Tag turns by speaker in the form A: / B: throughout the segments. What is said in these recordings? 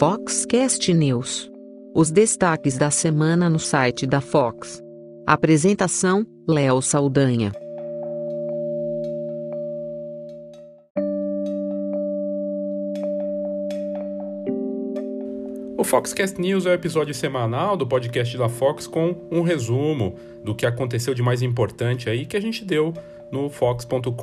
A: Foxcast News. Os destaques da semana no site da Fox. Apresentação: Léo Saldanha.
B: O Foxcast News é o episódio semanal do podcast da Fox com um resumo do que aconteceu de mais importante aí que a gente deu no fox.com.br.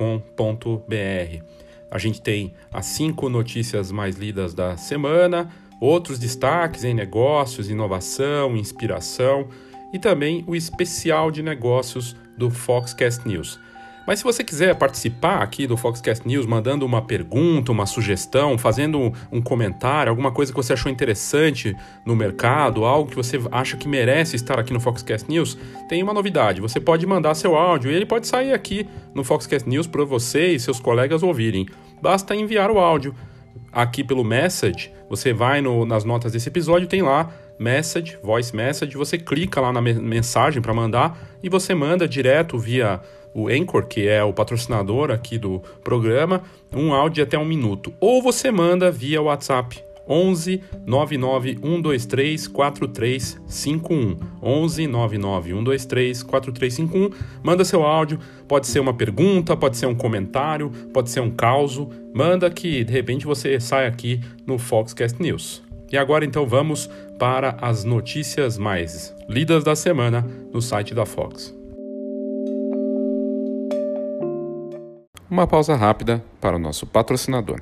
B: A gente tem as cinco notícias mais lidas da semana, outros destaques em negócios, inovação, inspiração e também o especial de negócios do Foxcast News. Mas se você quiser participar aqui do Foxcast News, mandando uma pergunta, uma sugestão, fazendo um comentário, alguma coisa que você achou interessante no mercado, algo que você acha que merece estar aqui no Foxcast News, tem uma novidade. Você pode mandar seu áudio e ele pode sair aqui no Foxcast News para você e seus colegas ouvirem. Basta enviar o áudio aqui pelo Message. Você vai no, nas notas desse episódio, tem lá Message, Voice Message. Você clica lá na mensagem para mandar e você manda direto via o Anchor, que é o patrocinador aqui do programa, um áudio de até um minuto. Ou você manda via WhatsApp 11 99 123 4351. 11 99 123 4351. Manda seu áudio, pode ser uma pergunta, pode ser um comentário, pode ser um caos. Manda que de repente você sai aqui no Foxcast News. E agora então vamos para as notícias mais lidas da semana no site da Fox. Uma pausa rápida para o nosso patrocinador.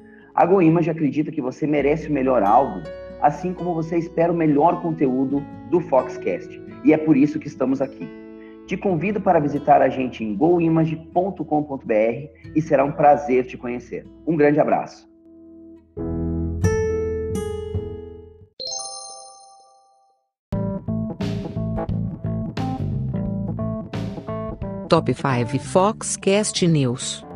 C: A GoImage acredita que você merece o melhor álbum, assim como você espera o melhor conteúdo do Foxcast, e é por isso que estamos aqui. Te convido para visitar a gente em goimage.com.br e será um prazer te conhecer. Um grande abraço.
A: Top 5 Foxcast News.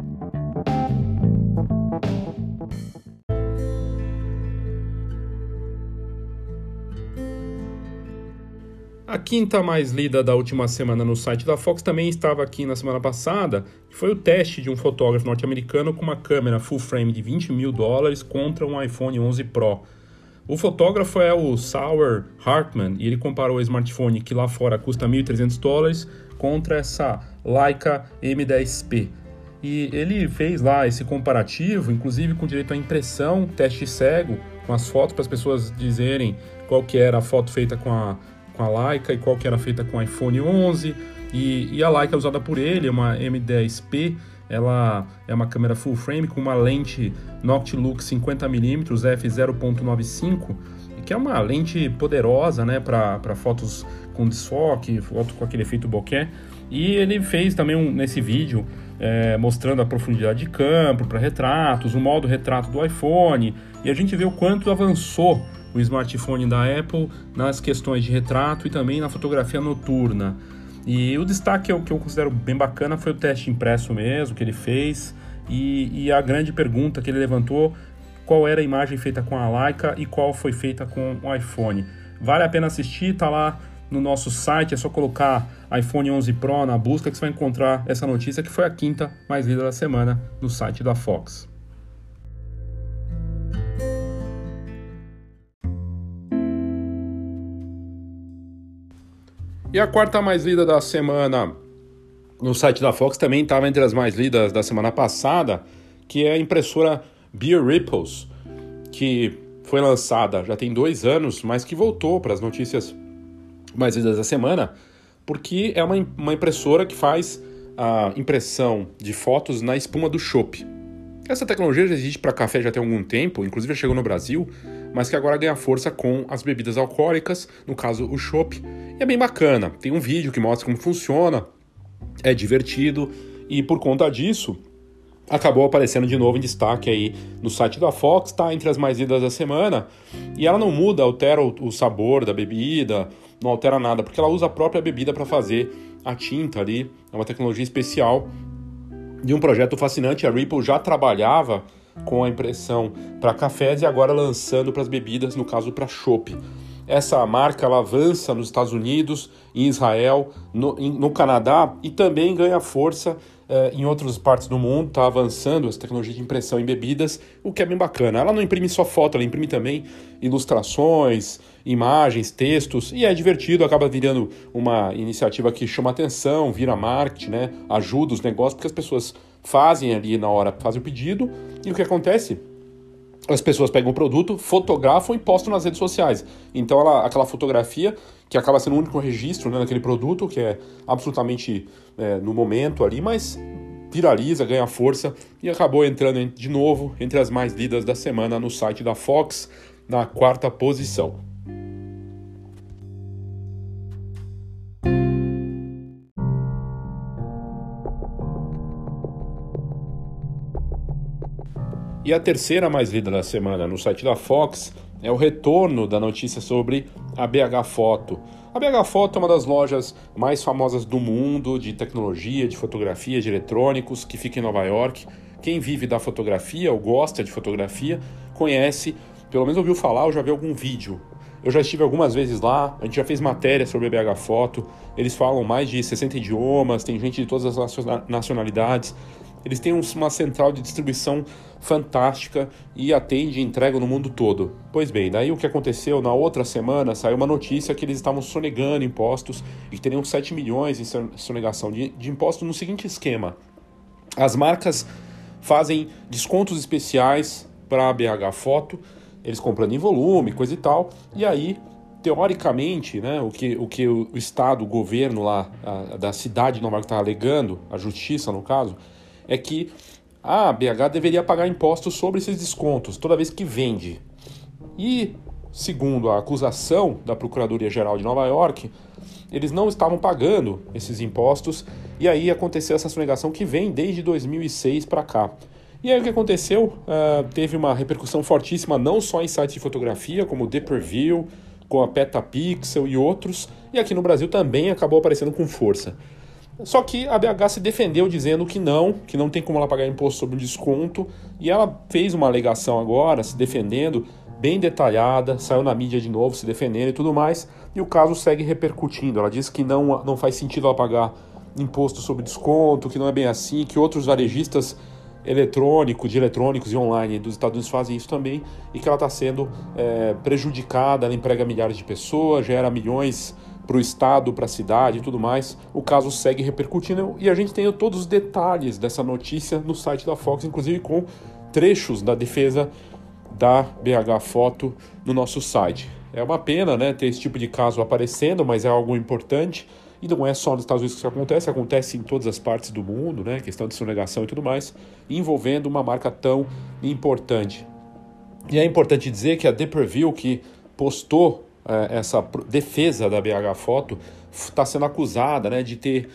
B: A quinta mais lida da última semana no site da Fox também estava aqui na semana passada, que foi o teste de um fotógrafo norte-americano com uma câmera full frame de 20 mil dólares contra um iPhone 11 Pro. O fotógrafo é o Sauer Hartman e ele comparou o smartphone que lá fora custa 1.300 dólares contra essa Leica M10P. E ele fez lá esse comparativo, inclusive com direito à impressão, teste cego, com as fotos para as pessoas dizerem qual que era a foto feita com a, com a Leica e qual que era feita com iPhone 11. E, e a Leica usada por ele, uma M10P, ela é uma câmera full frame com uma lente Noctilux 50mm f0.95 que é uma lente poderosa né, para fotos com desfoque, foto com aquele efeito bokeh. E ele fez também um, nesse vídeo é, mostrando a profundidade de campo para retratos, o modo retrato do iPhone, e a gente vê o quanto avançou o smartphone da Apple nas questões de retrato e também na fotografia noturna. E o destaque que eu considero bem bacana foi o teste impresso mesmo que ele fez. E, e a grande pergunta que ele levantou qual era a imagem feita com a Leica e qual foi feita com o iPhone. Vale a pena assistir, tá lá no nosso site, é só colocar iPhone 11 Pro na busca que você vai encontrar essa notícia que foi a quinta mais lida da semana no site da Fox. E a quarta mais lida da semana no site da Fox também estava entre as mais lidas da semana passada, que é a impressora Beer Ripples, que foi lançada já tem dois anos, mas que voltou para as notícias mais lidas da semana, porque é uma, uma impressora que faz a impressão de fotos na espuma do chopp. Essa tecnologia já existe para café já tem algum tempo, inclusive já chegou no Brasil, mas que agora ganha força com as bebidas alcoólicas, no caso o chopp. E é bem bacana. Tem um vídeo que mostra como funciona, é divertido e por conta disso acabou aparecendo de novo em destaque aí no site da Fox, está entre as mais lidas da semana, e ela não muda, altera o, sabor da bebida, não altera nada, porque ela usa a própria bebida para fazer a tinta ali, é uma tecnologia especial de um projeto fascinante. A Ripple já trabalhava com a impressão para cafés e agora lançando para as bebidas, no caso para chopp. Essa marca ela avança nos Estados Unidos, em Israel, no, no Canadá e também ganha força eh, em outras partes do mundo, está avançando essa tecnologia de impressão em bebidas, o que é bem bacana. Ela não imprime só foto, ela imprime também ilustrações, imagens, textos, e é divertido, acaba virando uma iniciativa que chama atenção, vira marketing, né? ajuda os negócios, porque as pessoas fazem ali na hora, fazem o pedido, e o que acontece? as pessoas pegam o produto, fotografam e postam nas redes sociais. Então, ela, aquela fotografia, que acaba sendo o único registro né, naquele produto, que é absolutamente é, no momento ali, mas viraliza, ganha força e acabou entrando de novo entre as mais lidas da semana no site da Fox, na quarta posição. E a terceira mais lida da semana no site da Fox é o retorno da notícia sobre a BH Foto. A BH Foto é uma das lojas mais famosas do mundo de tecnologia, de fotografia, de eletrônicos, que fica em Nova York. Quem vive da fotografia ou gosta de fotografia conhece, pelo menos ouviu falar ou já viu algum vídeo. Eu já estive algumas vezes lá, a gente já fez matéria sobre a BH Foto. Eles falam mais de 60 idiomas, tem gente de todas as nacionalidades. Eles têm uma central de distribuição fantástica e atende e entrega no mundo todo. Pois bem, daí o que aconteceu? Na outra semana saiu uma notícia que eles estavam sonegando impostos e que teriam 7 milhões em sonegação de, de impostos no seguinte esquema: as marcas fazem descontos especiais para a BH Foto, eles comprando em volume, coisa e tal, e aí teoricamente, né, o que o, que o Estado, o governo lá a, da cidade de Nova York está alegando, a justiça no caso, é que a BH deveria pagar impostos sobre esses descontos toda vez que vende. E, segundo a acusação da Procuradoria-Geral de Nova York, eles não estavam pagando esses impostos e aí aconteceu essa sonegação que vem desde 2006 para cá. E aí o que aconteceu? Uh, teve uma repercussão fortíssima não só em sites de fotografia, como o Deperview, com a Petapixel e outros, e aqui no Brasil também acabou aparecendo com força. Só que a BH se defendeu dizendo que não, que não tem como ela pagar imposto sobre o desconto, e ela fez uma alegação agora, se defendendo, bem detalhada, saiu na mídia de novo se defendendo e tudo mais, e o caso segue repercutindo. Ela diz que não, não faz sentido ela pagar imposto sobre desconto, que não é bem assim, que outros varejistas eletrônicos, de eletrônicos e online dos Estados Unidos fazem isso também, e que ela está sendo é, prejudicada, ela emprega milhares de pessoas, gera milhões para o estado, para a cidade e tudo mais. O caso segue repercutindo e a gente tem todos os detalhes dessa notícia no site da Fox, inclusive com trechos da defesa da BH Foto no nosso site. É uma pena né, ter esse tipo de caso aparecendo, mas é algo importante. E não é só nos Estados Unidos que isso acontece, acontece em todas as partes do mundo, né? Questão de sonegação e tudo mais, envolvendo uma marca tão importante. E é importante dizer que a Deperville, que postou essa defesa da BH Foto está sendo acusada né, de ter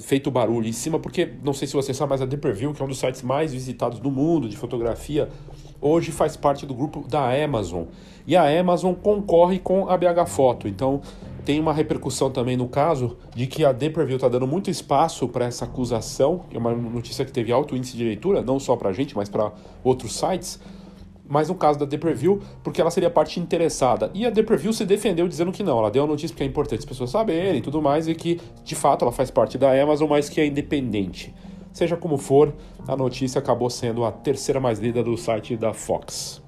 B: feito barulho em cima, porque não sei se você sabe, mas a Deperview, que é um dos sites mais visitados do mundo de fotografia, hoje faz parte do grupo da Amazon. E a Amazon concorre com a BH Foto. Então tem uma repercussão também no caso de que a Deperview está dando muito espaço para essa acusação, que é uma notícia que teve alto índice de leitura, não só para a gente, mas para outros sites mas no caso da The Preview, porque ela seria parte interessada. E a The Preview se defendeu dizendo que não, ela deu a notícia porque é importante as pessoas saberem e tudo mais, e que de fato ela faz parte da Amazon, mas que é independente. Seja como for, a notícia acabou sendo a terceira mais lida do site da Fox.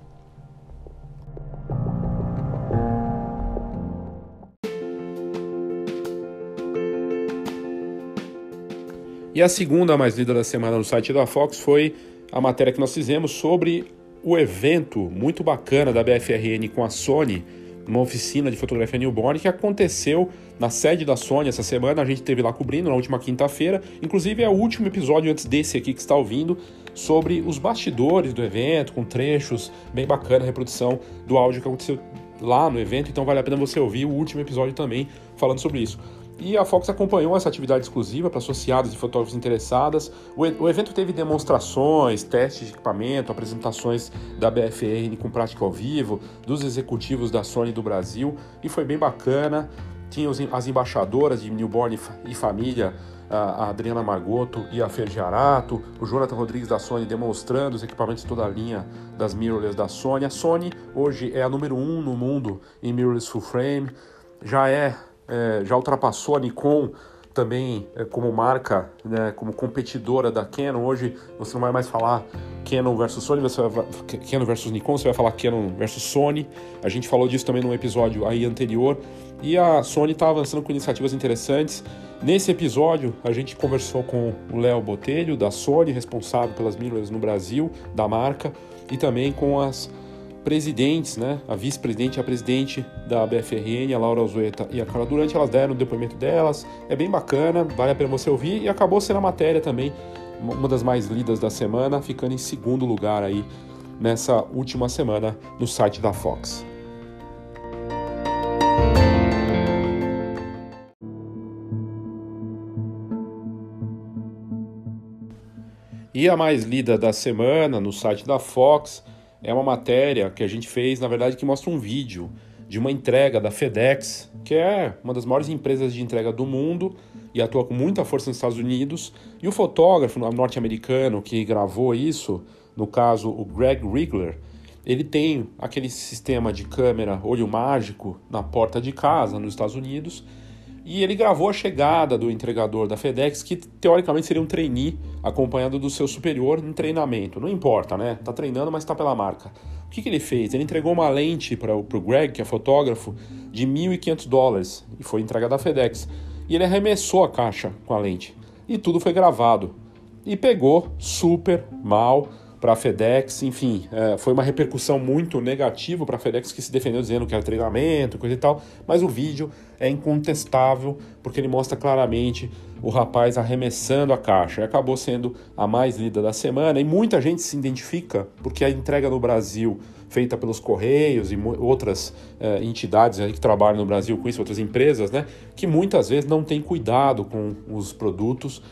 B: E a segunda mais lida da semana no site da Fox foi a matéria que nós fizemos sobre o evento muito bacana da BFRN com a Sony, uma oficina de fotografia newborn que aconteceu na sede da Sony essa semana. A gente teve lá cobrindo na última quinta-feira. Inclusive é o último episódio antes desse aqui que está ouvindo sobre os bastidores do evento, com trechos bem bacana, reprodução do áudio que aconteceu lá no evento. Então vale a pena você ouvir o último episódio também falando sobre isso. E a Fox acompanhou essa atividade exclusiva para associados e fotógrafos interessadas. O, o, evento teve demonstrações, testes de equipamento, apresentações da BFRN com prática ao vivo, dos executivos da Sony do Brasil e foi bem bacana. Tinha os, as embaixadoras de Newborn e Família, a Adriana Margoto e a Fer Giarato, o Jonathan Rodrigues da Sony demonstrando os equipamentos de toda a linha das mirrorless da Sony. A Sony hoje é a número um no mundo em mirrorless full frame, já é é, já ultrapassou a Nikon também é, como marca, né, como competidora da Canon. Hoje você não vai mais falar Canon versus Sony, você vai, Canon versus Nikon, você vai falar Canon versus Sony. A gente falou disso também no episódio aí anterior. E a Sony está avançando com iniciativas interessantes. Nesse episódio, a gente conversou com o Léo Botelho, da Sony, responsável pelas mirrorless no Brasil, da marca, e também com as presidentes, né, a vice-presidente e a presidente da BFRN, a Laura Alzueta e a Carla Durante, elas deram o depoimento delas, é bem bacana, vale a pena você ouvir, e acabou sendo a matéria também, uma das mais lidas da semana, ficando em segundo lugar aí nessa última semana no site da Fox. E a mais lida da semana no site da Fox é uma matéria que a gente fez, na verdade, que mostra um vídeo de uma entrega da FedEx, que é uma das maiores empresas de entrega do mundo e atua com muita força nos Estados Unidos. E o fotógrafo norte-americano que gravou isso, no caso o Greg Rigler, ele tem aquele sistema de câmera olho mágico na porta de casa nos Estados Unidos e ele gravou a chegada do entregador da FedEx, que teoricamente seria um trainee acompanhado do seu superior em treinamento. Não importa, né? Tá treinando, mas tá pela marca. O que, que ele fez? Ele entregou uma lente para o Greg, que é fotógrafo, de 1.500 dólares e foi entregada da FedEx. E ele arremessou a caixa com a lente. E tudo foi gravado. E pegou super mal para a FedEx, enfim, é, foi uma repercussão muito negativa para a FedEx que se defendeu dizendo que era treinamento, coisa e tal, mas o vídeo é incontestável porque ele mostra claramente o rapaz arremessando a caixa. E acabou sendo a mais lida da semana e muita gente se identifica porque a entrega no Brasil feita pelos Correios e outras é, entidades que trabalham no Brasil com isso, outras empresas, né, que muitas vezes não têm cuidado com os produtos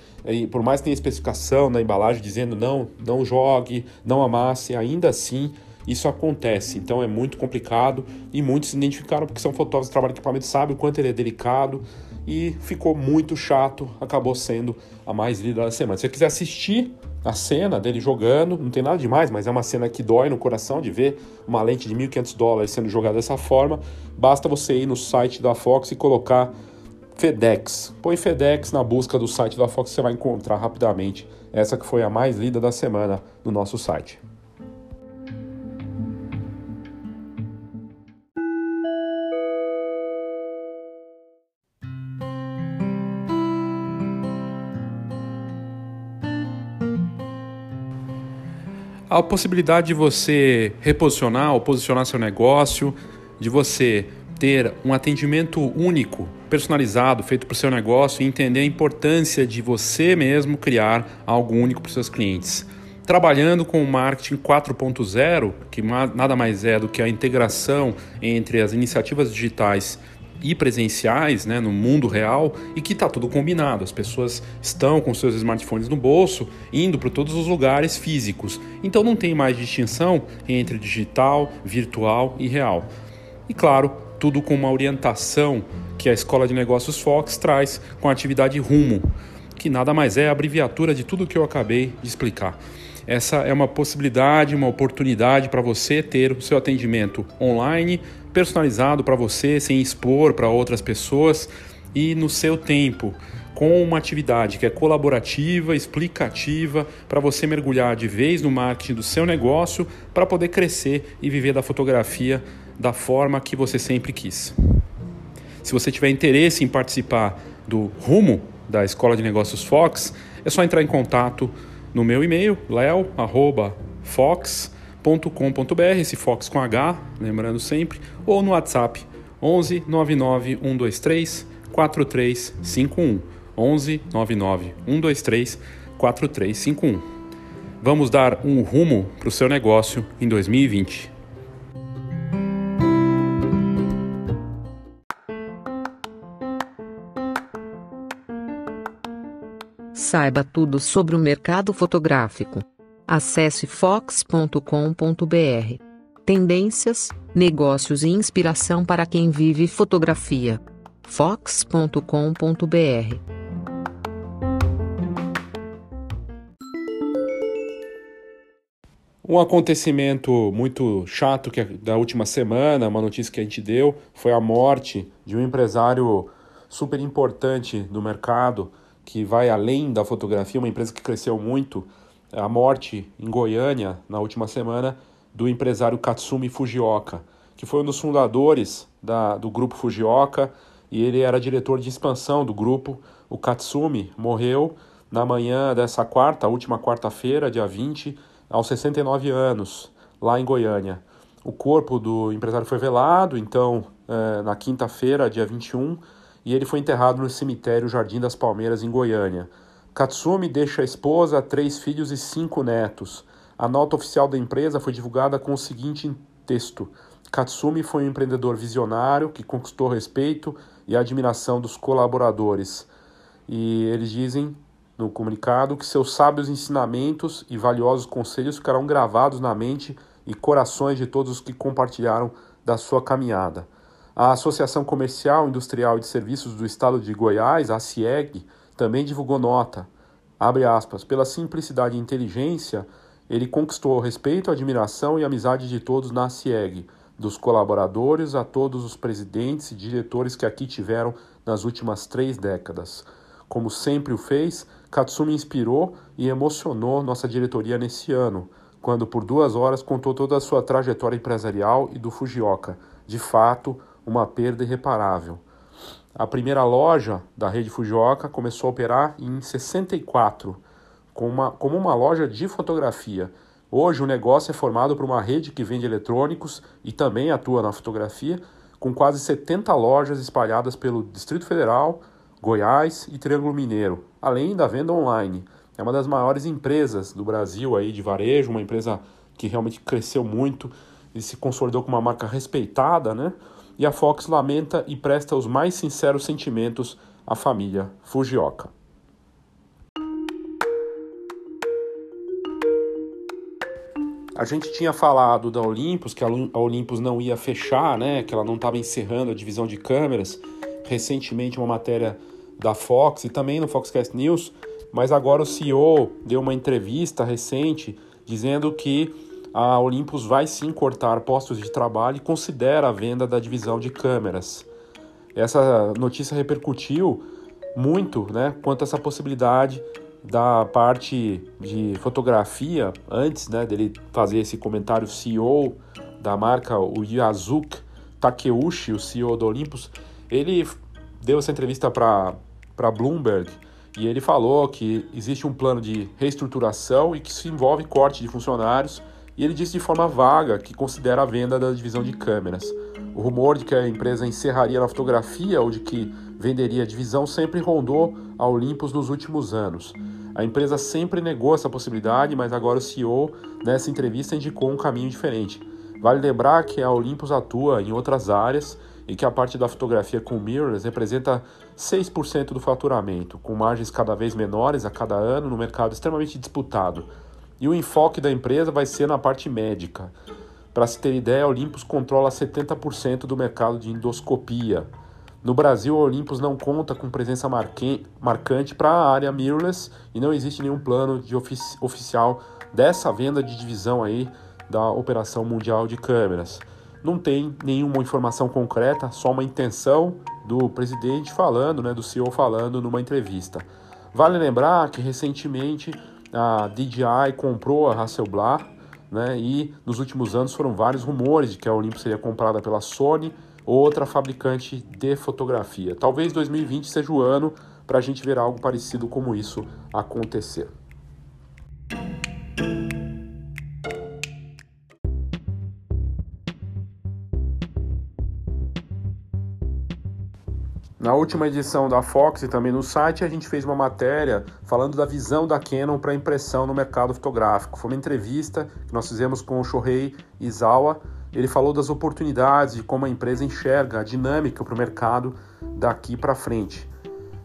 B: por mais que tenha especificação na embalagem dizendo não, não jogue, não amasse, ainda assim isso acontece. Então é muito complicado e muitos se identificaram porque são fotógrafos que trabalham em equipamento, sabem o quanto ele é delicado e ficou muito chato, acabou sendo a mais lida da semana. Se você quiser assistir a cena dele jogando, não tem nada demais, mas é uma cena que dói no coração de ver uma lente de 1.500 dólares sendo jogada dessa forma. Basta você ir no site da Fox e colocar FedEx. Põe FedEx na busca do site da Fox, você vai encontrar rapidamente essa que foi a mais lida da semana no nosso site. A possibilidade de você reposicionar ou posicionar seu negócio, de você ter um atendimento único, personalizado, feito para o seu negócio e entender a importância de você mesmo criar algo único para os seus clientes. Trabalhando com o marketing 4.0, que nada mais é do que a integração entre as iniciativas digitais e presenciais né, no mundo real e que está tudo combinado. As pessoas estão com seus smartphones no bolso, indo para todos os lugares físicos. Então não tem mais distinção entre digital, virtual e real. E claro, tudo com uma orientação que a Escola de Negócios Fox traz com a atividade Rumo, que nada mais é a abreviatura de tudo que eu acabei de explicar. Essa é uma possibilidade, uma oportunidade para você ter o seu atendimento online, personalizado para você, sem expor para outras pessoas e no seu tempo, com uma atividade que é colaborativa, explicativa, para você mergulhar de vez no marketing do seu negócio para poder crescer e viver da fotografia da forma que você sempre quis. Se você tiver interesse em participar do Rumo da Escola de Negócios Fox, é só entrar em contato no meu e-mail, leo@fox.com.br, esse Fox com H, lembrando sempre, ou no WhatsApp 11 99 123 4351. 11 99 123 4351. Vamos dar um rumo para o seu negócio em 2020.
A: Saiba tudo sobre o mercado fotográfico. Acesse fox.com.br. Tendências, negócios e inspiração para quem vive fotografia. fox.com.br.
B: Um acontecimento muito chato que é da última semana, uma notícia que a gente deu, foi a morte de um empresário super importante do mercado, que vai além da fotografia, uma empresa que cresceu muito, a morte em Goiânia, na última semana, do empresário Katsumi Fujioka, que foi um dos fundadores da, do grupo Fujioka e ele era diretor de expansão do grupo. O Katsumi morreu na manhã dessa quarta, última quarta-feira, dia 20, aos 69 anos, lá em Goiânia. O corpo do empresário foi velado, então, é, na quinta-feira, dia 21, e ele foi enterrado no cemitério Jardim das Palmeiras, em Goiânia. Katsumi deixa a esposa, três filhos e cinco netos. A nota oficial da empresa foi divulgada com o seguinte texto: Katsumi foi um empreendedor visionário que conquistou respeito e admiração dos colaboradores. E eles dizem no comunicado que seus sábios ensinamentos e valiosos conselhos ficarão gravados na mente e corações de todos os que compartilharam da sua caminhada. A Associação Comercial, Industrial e de Serviços do Estado de Goiás, a CIEG, também divulgou nota. Abre aspas, pela simplicidade e inteligência, ele conquistou o respeito, admiração e amizade de todos na CIEG, dos colaboradores a todos os presidentes e diretores que aqui tiveram nas últimas três décadas. Como sempre o fez, Katsumi inspirou e emocionou nossa diretoria nesse ano, quando por duas horas contou toda a sua trajetória empresarial e do Fujioka. De fato, uma perda irreparável. A primeira loja da rede Fujioka começou a operar em 64, como uma, como uma loja de fotografia. Hoje o negócio é formado por uma rede que vende eletrônicos e também atua na fotografia, com quase 70 lojas espalhadas pelo Distrito Federal, Goiás e Triângulo Mineiro, além da venda online. É uma das maiores empresas do Brasil aí de varejo, uma empresa que realmente cresceu muito e se consolidou como uma marca respeitada, né? E a Fox lamenta e presta os mais sinceros sentimentos à família Fujioka. A gente tinha falado da Olympus, que a Olympus não ia fechar, né, que ela não estava encerrando a divisão de câmeras. Recentemente, uma matéria da Fox e também no Foxcast News, mas agora o CEO deu uma entrevista recente dizendo que a Olympus vai sim cortar postos de trabalho e considera a venda da divisão de câmeras. Essa notícia repercutiu muito né, quanto a essa possibilidade da parte de fotografia, antes né, dele fazer esse comentário CEO da marca, o Yazuki Takeuchi, o CEO do Olympus, ele deu essa entrevista para Bloomberg e ele falou que existe um plano de reestruturação e que isso envolve corte de funcionários e ele disse de forma vaga que considera a venda da divisão de câmeras. O rumor de que a empresa encerraria na fotografia ou de que venderia a divisão sempre rondou a Olympus nos últimos anos. A empresa sempre negou essa possibilidade, mas agora o CEO, nessa entrevista, indicou um caminho diferente. Vale lembrar que a Olympus atua em outras áreas e que a parte da fotografia com mirrors representa 6% do faturamento, com margens cada vez menores a cada ano no mercado extremamente disputado. E o enfoque da empresa vai ser na parte médica. Para se ter ideia, a Olympus controla 70% do mercado de endoscopia. No Brasil, a Olympus não conta com presença marcante para a área mirrorless e não existe nenhum plano de ofici oficial dessa venda de divisão aí da operação mundial de câmeras. Não tem nenhuma informação concreta, só uma intenção do presidente falando, né, do CEO falando numa entrevista. Vale lembrar que recentemente a DJI comprou a Hasselblad, né? E nos últimos anos foram vários rumores de que a Olympus seria comprada pela Sony ou outra fabricante de fotografia. Talvez 2020 seja o ano para a gente ver algo parecido como isso acontecer. Na última edição da Fox e também no site, a gente fez uma matéria falando da visão da Canon para impressão no mercado fotográfico. Foi uma entrevista que nós fizemos com o Shohei Izawa. Ele falou das oportunidades, de como a empresa enxerga a dinâmica para o mercado daqui para frente.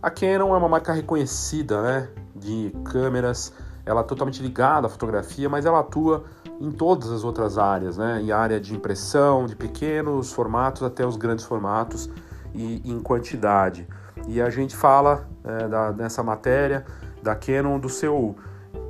B: A Canon é uma marca reconhecida, né, de câmeras, ela é totalmente ligada à fotografia, mas ela atua em todas as outras áreas, né, em área de impressão, de pequenos formatos até os grandes formatos e em quantidade. E a gente fala é, da, nessa matéria da Canon do seu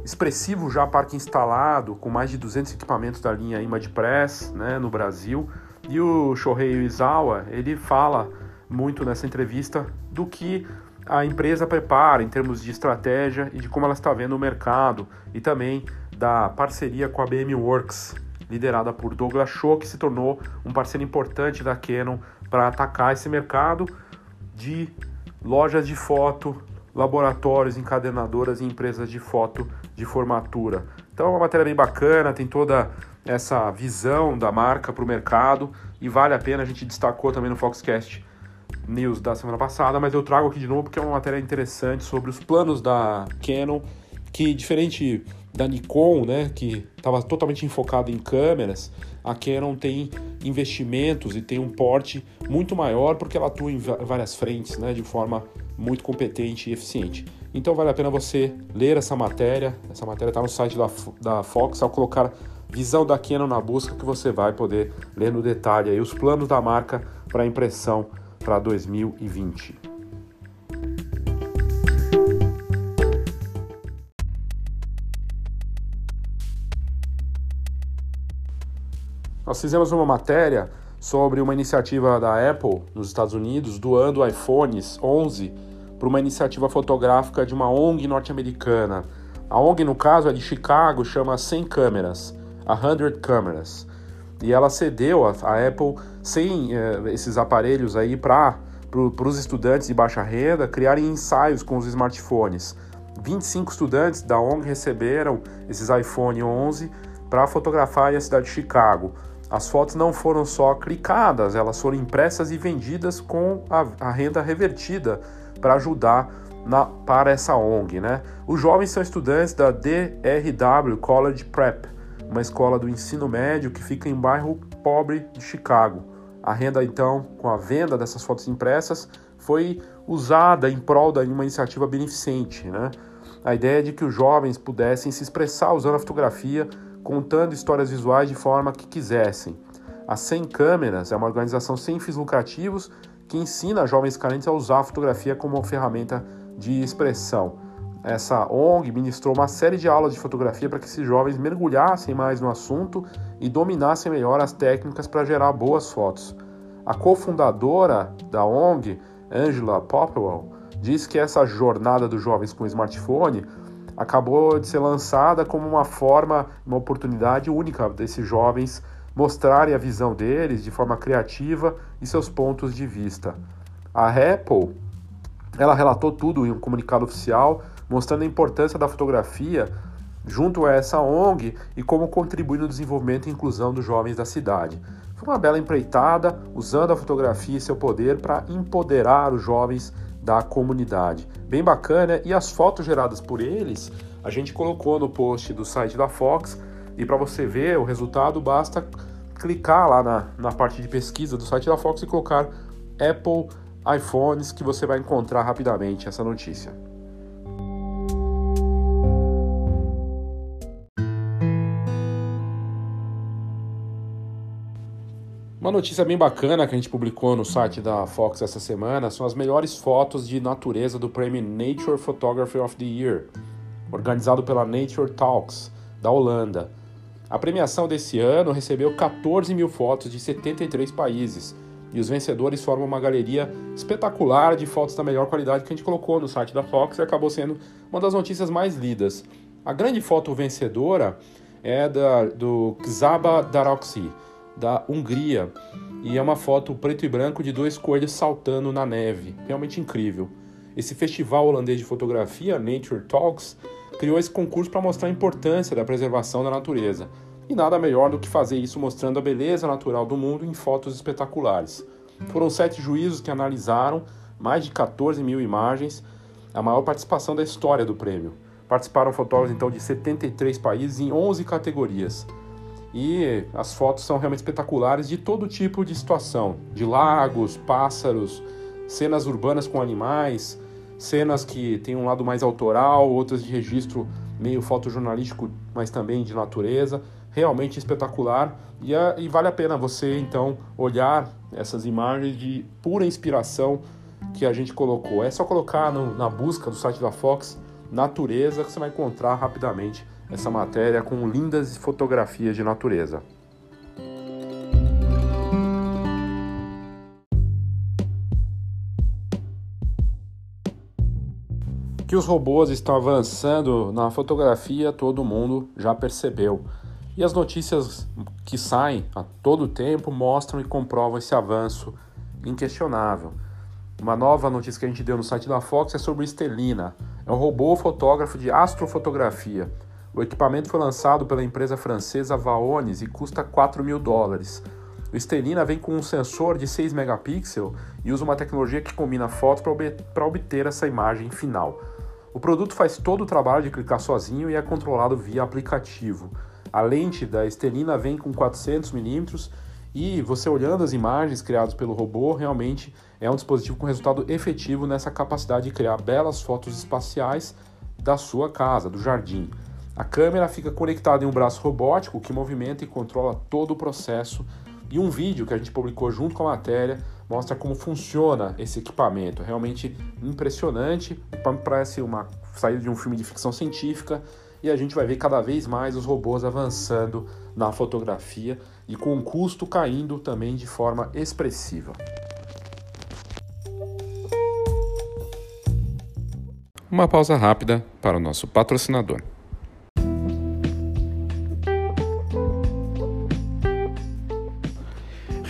B: expressivo já parque instalado, com mais de 200 equipamentos da linha Image Press né, no Brasil. E o Shohei Izawa, ele fala muito nessa entrevista do que a empresa prepara em termos de estratégia e de como ela está vendo o mercado e também da parceria com a BM Works, liderada por Douglas Shaw, que se tornou um parceiro importante da Canon para atacar esse mercado de lojas de foto, laboratórios, encadenadoras e empresas de foto de formatura. Então é uma matéria bem bacana, tem toda essa visão da marca para o mercado e vale a pena, a gente destacou também no Foxcast News da semana passada, mas eu trago aqui de novo porque é uma matéria interessante sobre os planos da Canon, que diferente da Nikon, né, que estava totalmente enfocado em câmeras, a Canon tem investimentos e tem um porte muito maior porque ela atua em várias frentes, né, de forma muito competente e eficiente. Então vale a pena você ler essa matéria. Essa matéria está no site da, da Fox. Ao colocar visão da Canon na busca, que você vai poder ler no detalhe aí os planos da marca para impressão para 2020. Nós fizemos uma matéria sobre uma iniciativa da Apple nos Estados Unidos doando iPhones 11 para uma iniciativa fotográfica de uma ONG norte-americana. A ONG, no caso, é de Chicago, chama 100 câmeras, 100 câmeras. E ela cedeu a, a Apple 100 eh, esses aparelhos aí para para os estudantes de baixa renda criarem ensaios com os smartphones. 25 estudantes da ONG receberam esses iPhone 11 para fotografar a cidade de Chicago. As fotos não foram só clicadas, elas foram impressas e vendidas com a, a renda revertida para ajudar na, para essa ONG. Né? Os jovens são estudantes da DRW College Prep, uma escola do ensino médio que fica em bairro pobre de Chicago. A renda, então, com a venda dessas fotos impressas, foi usada em prol de uma iniciativa beneficente. Né? A ideia é de que os jovens pudessem se expressar usando a fotografia, contando histórias visuais de forma que quisessem. A 100 Câmeras é uma organização sem fins lucrativos que ensina jovens carentes a usar a fotografia como ferramenta de expressão. Essa ONG ministrou uma série de aulas de fotografia para que esses jovens mergulhassem mais no assunto e dominassem melhor as técnicas para gerar boas fotos. A cofundadora da ONG, Angela Popwell, diz que essa jornada dos jovens com smartphone acabou de ser lançada como uma forma, uma oportunidade única desses jovens mostrarem a visão deles de forma criativa e seus pontos de vista. A Apple, ela relatou tudo em um comunicado oficial mostrando a importância da fotografia junto a essa ONG e como contribui no desenvolvimento e inclusão dos jovens da cidade. Foi uma bela empreitada, usando a fotografia e seu poder para empoderar os jovens da comunidade. Bem bacana, e as fotos geradas por eles a gente colocou no post do site da Fox. E para você ver o resultado, basta clicar lá na, na parte de pesquisa do site da Fox e colocar Apple iPhones que você vai encontrar rapidamente essa notícia. Uma notícia bem bacana que a gente publicou no site da Fox essa semana são as melhores fotos de natureza do prêmio Nature Photography of the Year, organizado pela Nature Talks, da Holanda. A premiação desse ano recebeu 14 mil fotos de 73 países e os vencedores formam uma galeria espetacular de fotos da melhor qualidade que a gente colocou no site da Fox e acabou sendo uma das notícias mais lidas. A grande foto vencedora é da, do Xaba Daroxi da Hungria. E é uma foto preto e branco de dois coelhos saltando na neve. Realmente incrível. Esse festival holandês de fotografia, Nature Talks, criou esse concurso para mostrar a importância da preservação da natureza. E nada melhor do que fazer isso mostrando a beleza natural do mundo em fotos espetaculares. Foram sete juízos que analisaram mais de 14 mil imagens, a maior participação da história do prêmio. Participaram fotógrafos então de 73 países em 11 categorias. E as fotos são realmente espetaculares de todo tipo de situação, de lagos, pássaros, cenas urbanas com animais, cenas que tem um lado mais autoral, outras de registro meio fotojornalístico, mas também de natureza. Realmente espetacular e, e vale a pena você então olhar essas imagens de pura inspiração que a gente colocou. É só colocar no, na busca do site da Fox natureza que você vai encontrar rapidamente essa matéria com lindas fotografias de natureza. Que os robôs estão avançando na fotografia, todo mundo já percebeu. E as notícias que saem a todo tempo mostram e comprovam esse avanço inquestionável. Uma nova notícia que a gente deu no site da Fox é sobre Estelina. É um robô fotógrafo de astrofotografia. O equipamento foi lançado pela empresa francesa Vaones e custa 4 mil dólares. O Estelina vem com um sensor de 6 megapixels e usa uma tecnologia que combina fotos para obter essa imagem final. O produto faz todo o trabalho de clicar sozinho e é controlado via aplicativo. A lente da Estelina vem com 400 milímetros e você olhando as imagens criadas pelo robô, realmente é um dispositivo com resultado efetivo nessa capacidade de criar belas fotos espaciais da sua casa, do jardim. A câmera fica conectada em um braço robótico que movimenta e controla todo o processo. E um vídeo que a gente publicou junto com a matéria mostra como funciona esse equipamento. Realmente impressionante, parece uma saída de um filme de ficção científica e a gente vai ver cada vez mais os robôs avançando na fotografia e com o custo caindo também de forma expressiva. Uma pausa rápida para o nosso patrocinador.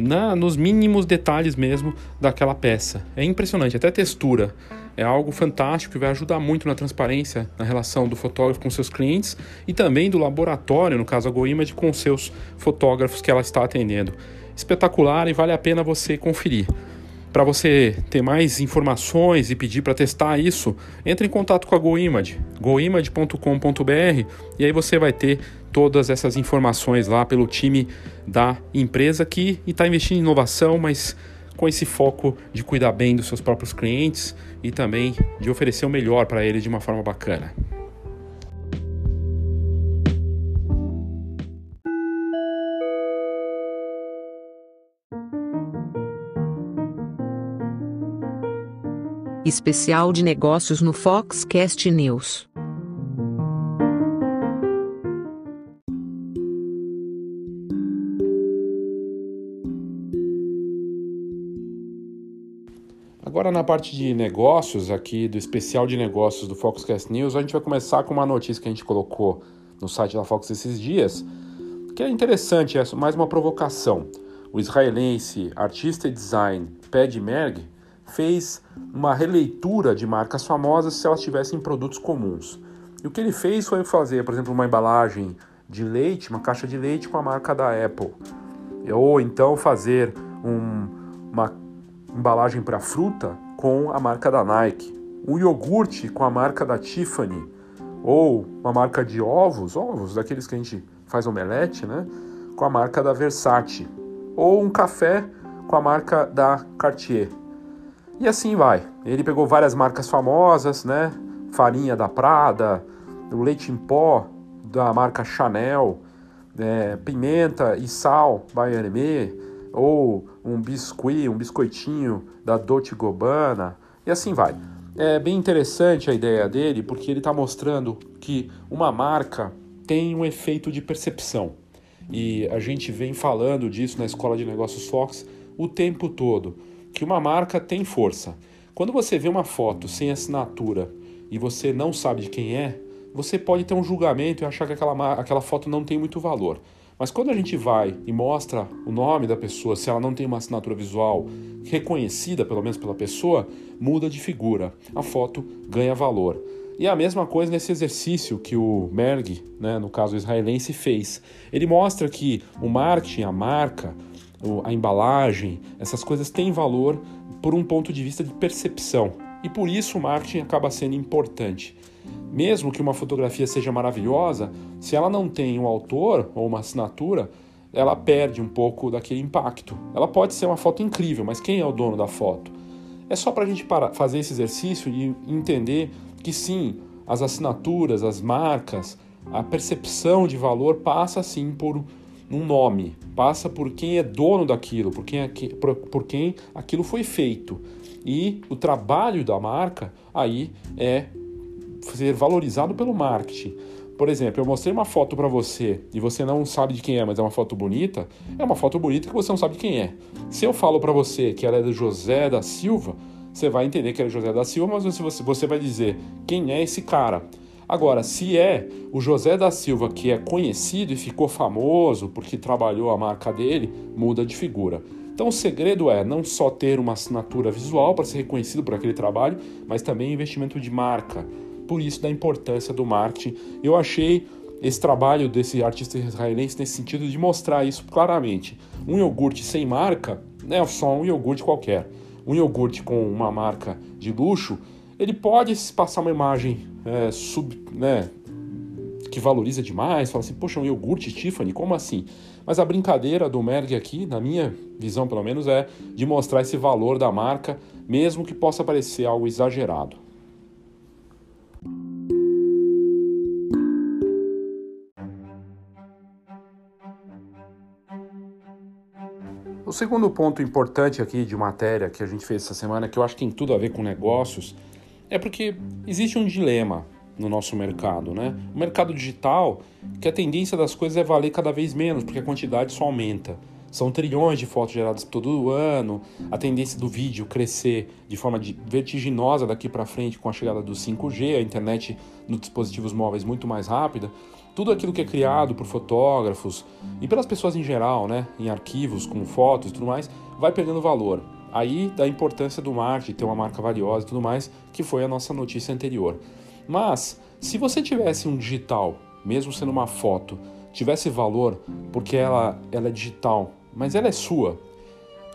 B: na, nos mínimos detalhes mesmo daquela peça. É impressionante, até textura. É algo fantástico que vai ajudar muito na transparência na relação do fotógrafo com seus clientes e também do laboratório, no caso a GoImage, com seus fotógrafos que ela está atendendo espetacular e vale a pena você conferir. Para você ter mais informações e pedir para testar isso, entre em contato com a GoImage, goimage.com.br e aí você vai ter todas essas informações lá pelo time da empresa que está investindo em inovação, mas com esse foco de cuidar bem dos seus próprios clientes e também de oferecer o melhor para eles de uma forma bacana.
A: Especial de negócios no Foxcast News.
B: Agora na parte de negócios aqui do especial de negócios do Foxcast News, a gente vai começar com uma notícia que a gente colocou no site da Fox esses dias, que é interessante, é mais uma provocação. O israelense artista e design Ped Merg fez uma releitura de marcas famosas se elas tivessem produtos comuns. E o que ele fez foi fazer, por exemplo, uma embalagem de leite, uma caixa de leite com a marca da Apple. Ou então fazer um, uma embalagem para fruta com a marca da Nike. Um iogurte com a marca da Tiffany. Ou uma marca de ovos, ovos daqueles que a gente faz omelete, né? Com a marca da Versace. Ou um café com a marca da Cartier. E assim vai. Ele pegou várias marcas famosas, né? Farinha da Prada, o leite em pó da marca Chanel, é, pimenta e sal by ou um biscuit, um biscoitinho da Dolce Gabbana, e assim vai. É bem interessante a ideia dele, porque ele está mostrando que uma marca tem um efeito de percepção. E a gente vem falando disso na Escola de Negócios Fox o tempo todo que uma marca tem força. Quando você vê uma foto sem assinatura e você não sabe de quem é, você pode ter um julgamento e achar que aquela, aquela foto não tem muito valor. Mas quando a gente vai e mostra o nome da pessoa, se ela não tem uma assinatura visual reconhecida, pelo menos pela pessoa, muda de figura. A foto ganha valor. E a mesma coisa nesse exercício que o Merg, né, no caso israelense, fez. Ele mostra que o marketing, a marca, a embalagem, essas coisas têm valor por um ponto de vista de percepção. E por isso o marketing acaba sendo importante. Mesmo que uma fotografia seja maravilhosa, se ela não tem um autor ou uma assinatura, ela perde um pouco daquele impacto. Ela pode ser uma foto incrível, mas quem é o dono da foto? É só para a gente fazer esse exercício e entender que sim, as assinaturas, as marcas, a percepção de valor passa sim por um nome, passa por quem é dono daquilo, por quem, por, por quem aquilo foi feito. E o trabalho da marca aí é ser valorizado pelo marketing. Por exemplo, eu mostrei uma foto para você e você não sabe de quem é, mas é uma foto bonita, é uma foto bonita que você não sabe de quem é. Se eu falo para você que ela é do José da Silva, você vai entender que é José da Silva, mas você, você vai dizer quem é esse cara. Agora, se é o José da Silva que é conhecido e ficou famoso porque trabalhou a marca dele, muda de figura. Então o segredo é não só ter uma assinatura visual para ser reconhecido por aquele trabalho, mas também investimento de marca por isso da importância do marketing. Eu achei esse trabalho desse artista israelense nesse sentido de mostrar isso claramente. Um iogurte sem marca é só um iogurte qualquer. Um iogurte com uma marca de luxo, ele pode passar uma imagem é, sub, né, que valoriza demais, fala assim, poxa, um iogurte Tiffany, como assim? Mas a brincadeira do Merg aqui, na minha visão pelo menos, é de mostrar esse valor da marca, mesmo que possa parecer algo exagerado. O segundo ponto importante aqui de matéria que a gente fez essa semana, que eu acho que tem tudo a ver com negócios, é porque existe um dilema no nosso mercado, né? O mercado digital, que a tendência das coisas é valer cada vez menos, porque a quantidade só aumenta. São trilhões de fotos geradas todo ano, a tendência do vídeo crescer de forma vertiginosa daqui para frente com a chegada do 5G, a internet nos dispositivos móveis muito mais rápida tudo aquilo que é criado por fotógrafos e pelas pessoas em geral, né, em arquivos com fotos e tudo mais, vai perdendo valor. Aí da importância do marketing, ter uma marca valiosa e tudo mais, que foi a nossa notícia anterior. Mas se você tivesse um digital, mesmo sendo uma foto, tivesse valor porque ela, ela é digital, mas ela é sua.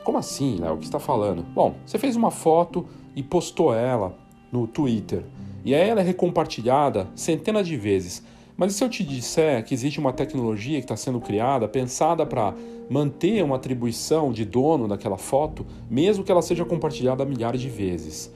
B: Como assim, Léo? O que está falando? Bom, você fez uma foto e postou ela no Twitter. E aí ela é recompartilhada centenas de vezes. Mas e se eu te disser que existe uma tecnologia que está sendo criada, pensada para manter uma atribuição de dono daquela foto, mesmo que ela seja compartilhada milhares de vezes?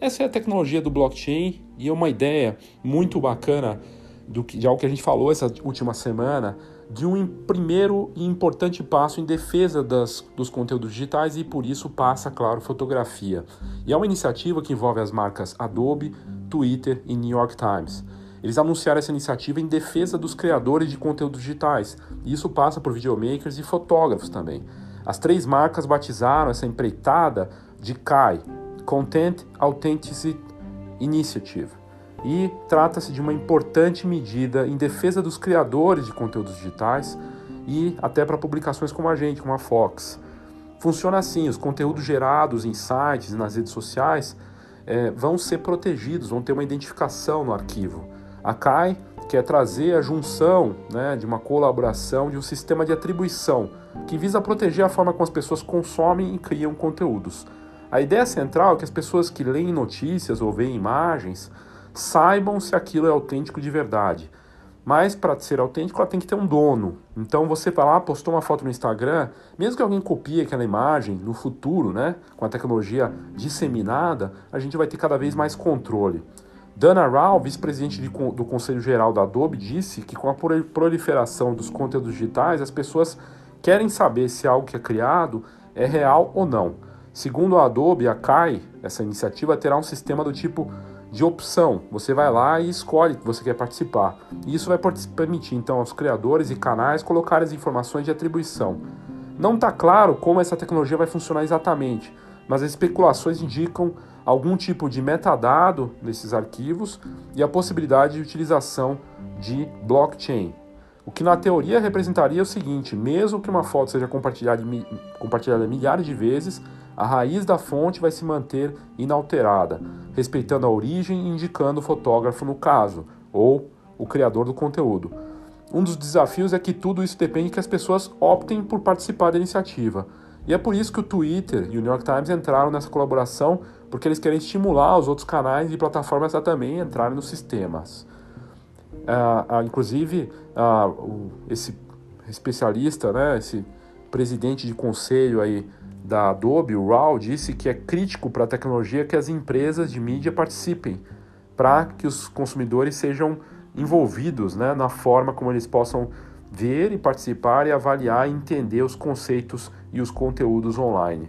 B: Essa é a tecnologia do blockchain e é uma ideia muito bacana do que, de algo que a gente falou essa última semana, de um primeiro e importante passo em defesa das, dos conteúdos digitais e por isso passa, claro, fotografia. E é uma iniciativa que envolve as marcas Adobe, Twitter e New York Times. Eles anunciaram essa iniciativa em defesa dos criadores de conteúdos digitais, e isso passa por videomakers e fotógrafos também. As três marcas batizaram essa empreitada de CAI, Content Authenticity Initiative, e trata-se de uma importante medida em defesa dos criadores de conteúdos digitais e até para publicações como a gente, como a Fox. Funciona assim: os conteúdos gerados em sites e nas redes sociais é, vão ser protegidos, vão ter uma identificação no arquivo. A CAI quer trazer a junção né, de uma colaboração de um sistema de atribuição que visa proteger a forma como as pessoas consomem e criam conteúdos. A ideia central é que as pessoas que leem notícias ou veem imagens saibam se aquilo é autêntico de verdade. Mas para ser autêntico, ela tem que ter um dono. Então você vai lá, postou uma foto no Instagram, mesmo que alguém copie aquela imagem no futuro, né, com a tecnologia disseminada, a gente vai ter cada vez mais controle. Dana Rao, vice-presidente do Conselho Geral da Adobe, disse que com a proliferação dos conteúdos digitais, as pessoas querem saber se algo que é criado é real ou não. Segundo a Adobe, a CAI, essa iniciativa terá um sistema do tipo de opção. Você vai lá e escolhe que você quer participar. E isso vai permitir então aos criadores e canais colocar as informações de atribuição. Não está claro como essa tecnologia vai funcionar exatamente, mas as especulações indicam algum tipo de metadado nesses arquivos e a possibilidade de utilização de blockchain. O que na teoria representaria o seguinte: mesmo que uma foto seja compartilhada, compartilhada milhares de vezes, a raiz da fonte vai se manter inalterada, respeitando a origem e indicando o fotógrafo no caso, ou o criador do conteúdo. Um dos desafios é que tudo isso depende que as pessoas optem por participar da iniciativa. E é por isso que o Twitter e o New York Times entraram nessa colaboração, porque eles querem estimular os outros canais e plataformas a também entrarem nos sistemas. Uh, uh, inclusive, uh, esse especialista, né, esse presidente de conselho aí da Adobe, o Rao, disse que é crítico para a tecnologia que as empresas de mídia participem, para que os consumidores sejam envolvidos né, na forma como eles possam ver e participar e avaliar e entender os conceitos e os conteúdos online.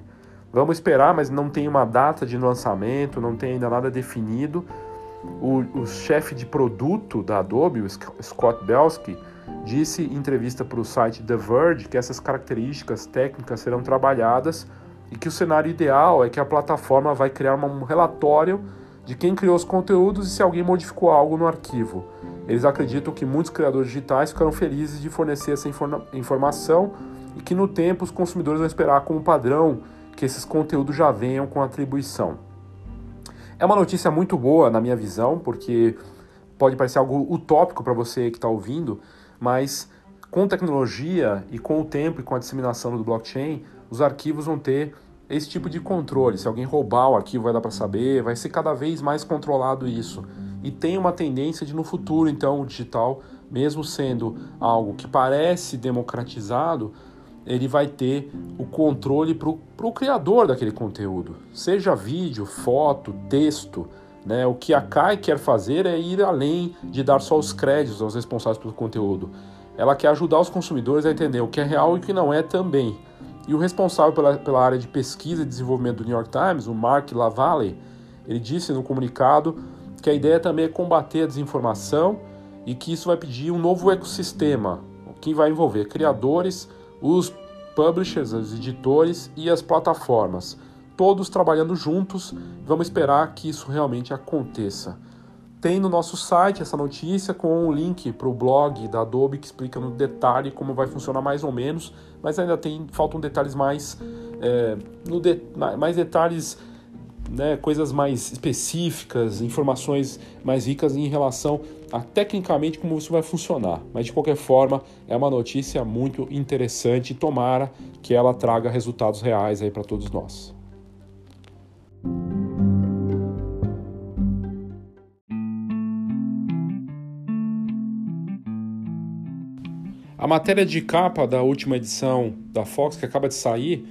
B: Vamos esperar, mas não tem uma data de lançamento, não tem ainda nada definido. O, o chefe de produto da Adobe, o Scott Belsky, disse em entrevista para o site The Verge que essas características técnicas serão trabalhadas e que o cenário ideal é que a plataforma vai criar um relatório de quem criou os conteúdos e se alguém modificou algo no arquivo. Eles acreditam que muitos criadores digitais ficaram felizes de fornecer essa informação e que no tempo os consumidores vão esperar como padrão que esses conteúdos já venham com atribuição. É uma notícia muito boa na minha visão, porque pode parecer algo utópico para você que está ouvindo, mas com tecnologia e com o tempo e com a disseminação do blockchain, os arquivos vão ter esse tipo de controle. Se alguém roubar o arquivo, vai dar para saber, vai ser cada vez mais controlado isso. E tem uma tendência de no futuro, então, o digital, mesmo sendo algo que parece democratizado, ele vai ter o controle para o criador daquele conteúdo, seja vídeo, foto, texto. Né? O que a CAI quer fazer é ir além de dar só os créditos aos responsáveis pelo conteúdo. Ela quer ajudar os consumidores a entender o que é real e o que não é também. E o responsável pela, pela área de pesquisa e desenvolvimento do New York Times, o Mark Lavalle, ele disse no comunicado que a ideia também é combater a desinformação e que isso vai pedir um novo ecossistema, que vai envolver criadores, os publishers, os editores e as plataformas, todos trabalhando juntos. Vamos esperar que isso realmente aconteça. Tem no nosso site essa notícia com um link para o blog da Adobe que explica no detalhe como vai funcionar mais ou menos, mas ainda tem faltam detalhes mais, é, de, mais detalhes né, coisas mais específicas, informações mais ricas em relação a tecnicamente como isso vai funcionar. Mas de qualquer forma, é uma notícia muito interessante tomara que ela traga resultados reais aí para todos nós. A matéria de capa da última edição da Fox, que acaba de sair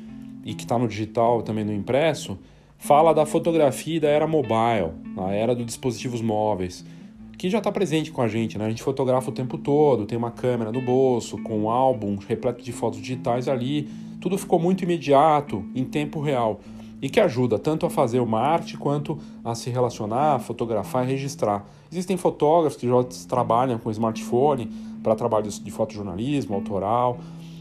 B: e que está no digital também no impresso, fala da fotografia da era mobile, a era dos dispositivos móveis, que já está presente com a gente, né? A gente fotografa o tempo todo, tem uma câmera no bolso, com um álbum repleto de fotos digitais ali, tudo ficou muito imediato, em tempo real, e que ajuda tanto a fazer uma arte quanto a se relacionar, fotografar e registrar. Existem fotógrafos que já trabalham com smartphone para trabalhos de fotojornalismo, autoral,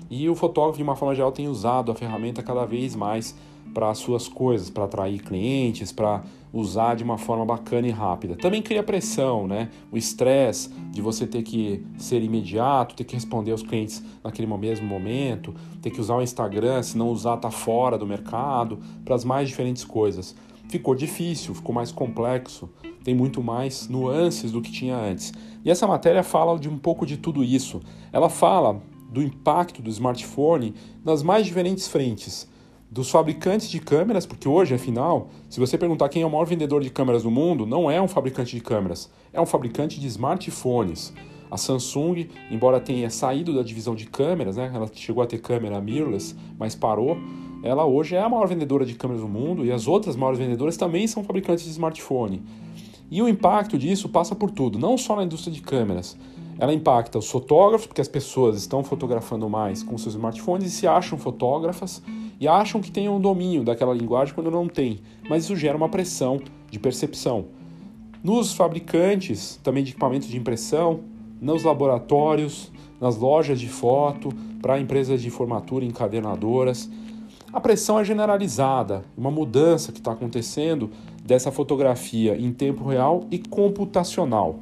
B: e o fotógrafo, de uma forma geral, tem usado a ferramenta cada vez mais para as suas coisas, para atrair clientes, para usar de uma forma bacana e rápida. Também cria pressão, né? O estresse de você ter que ser imediato, ter que responder aos clientes naquele mesmo momento, ter que usar o Instagram, se não usar tá fora do mercado, para as mais diferentes coisas. Ficou difícil, ficou mais complexo, tem muito mais nuances do que tinha antes. E essa matéria fala de um pouco de tudo isso. Ela fala do impacto do smartphone nas mais diferentes frentes dos fabricantes de câmeras, porque hoje, afinal, se você perguntar quem é o maior vendedor de câmeras do mundo, não é um fabricante de câmeras, é um fabricante de smartphones. A Samsung, embora tenha saído da divisão de câmeras, né, ela chegou a ter câmera mirrorless, mas parou, ela hoje é a maior vendedora de câmeras do mundo e as outras maiores vendedoras também são fabricantes de smartphone. E o impacto disso passa por tudo, não só na indústria de câmeras. Ela impacta os fotógrafos, porque as pessoas estão fotografando mais com seus smartphones e se acham fotógrafas e acham que têm um domínio daquela linguagem quando não tem, mas isso gera uma pressão de percepção. Nos fabricantes também de equipamentos de impressão, nos laboratórios, nas lojas de foto, para empresas de formatura encadernadoras. A pressão é generalizada, uma mudança que está acontecendo dessa fotografia em tempo real e computacional.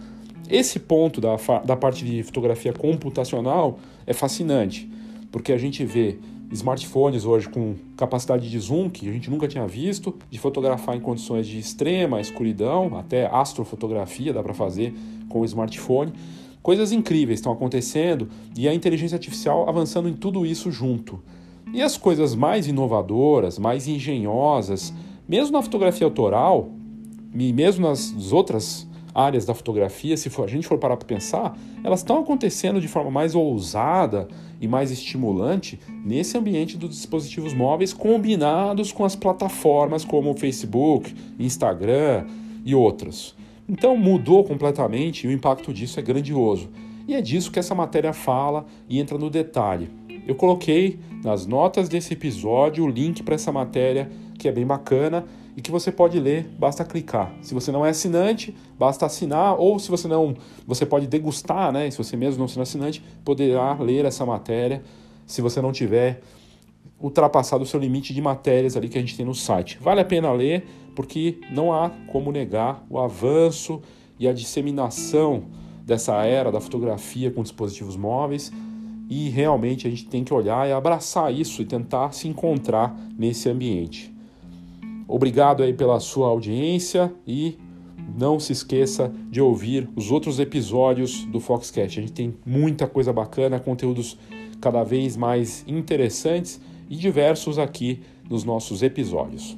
B: Esse ponto da, da parte de fotografia computacional é fascinante, porque a gente vê smartphones hoje com capacidade de zoom que a gente nunca tinha visto, de fotografar em condições de extrema escuridão, até astrofotografia dá para fazer com o smartphone. Coisas incríveis estão acontecendo e a inteligência artificial avançando em tudo isso junto. E as coisas mais inovadoras, mais engenhosas, mesmo na fotografia autoral, e mesmo nas outras áreas da fotografia, se for, a gente for parar para pensar, elas estão acontecendo de forma mais ousada e mais estimulante nesse ambiente dos dispositivos móveis combinados com as plataformas como Facebook, Instagram e outras. Então mudou completamente e o impacto disso é grandioso. E é disso que essa matéria fala e entra no detalhe. Eu coloquei nas notas desse episódio o link para essa matéria que é bem bacana e que você pode ler, basta clicar. Se você não é assinante, basta assinar, ou se você não, você pode degustar, né? Se você mesmo não for assinante, poderá ler essa matéria se você não tiver ultrapassado o seu limite de matérias ali que a gente tem no site. Vale a pena ler, porque não há como negar o avanço e a disseminação dessa era da fotografia com dispositivos móveis. E realmente a gente tem que olhar e abraçar isso e tentar se encontrar nesse ambiente. Obrigado aí pela sua audiência e não se esqueça de ouvir os outros episódios do Foxcast. A gente tem muita coisa bacana, conteúdos cada vez mais interessantes e diversos aqui nos nossos episódios.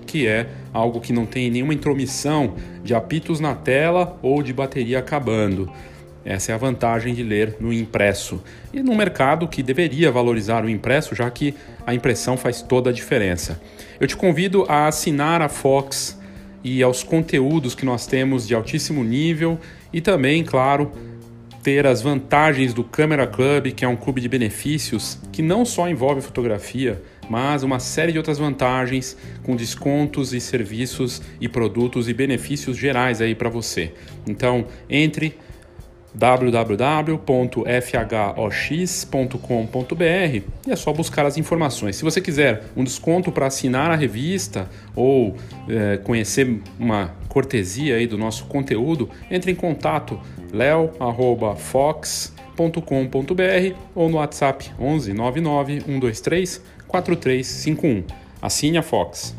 B: que é algo que não tem nenhuma intromissão de apitos na tela ou de bateria acabando. Essa é a vantagem de ler no impresso. E no mercado que deveria valorizar o impresso, já que a impressão faz toda a diferença. Eu te convido a assinar a Fox e aos conteúdos que nós temos de altíssimo nível e também, claro, ter as vantagens do Camera Club, que é um clube de benefícios que não só envolve fotografia, mas uma série de outras vantagens com descontos e serviços e produtos e benefícios gerais aí para você. Então, entre www.fhox.com.br e é só buscar as informações. Se você quiser um desconto para assinar a revista ou é, conhecer uma cortesia aí do nosso conteúdo, entre em contato leo@fox.com.br ou no WhatsApp 11 99 123 4351. Assine a Fox.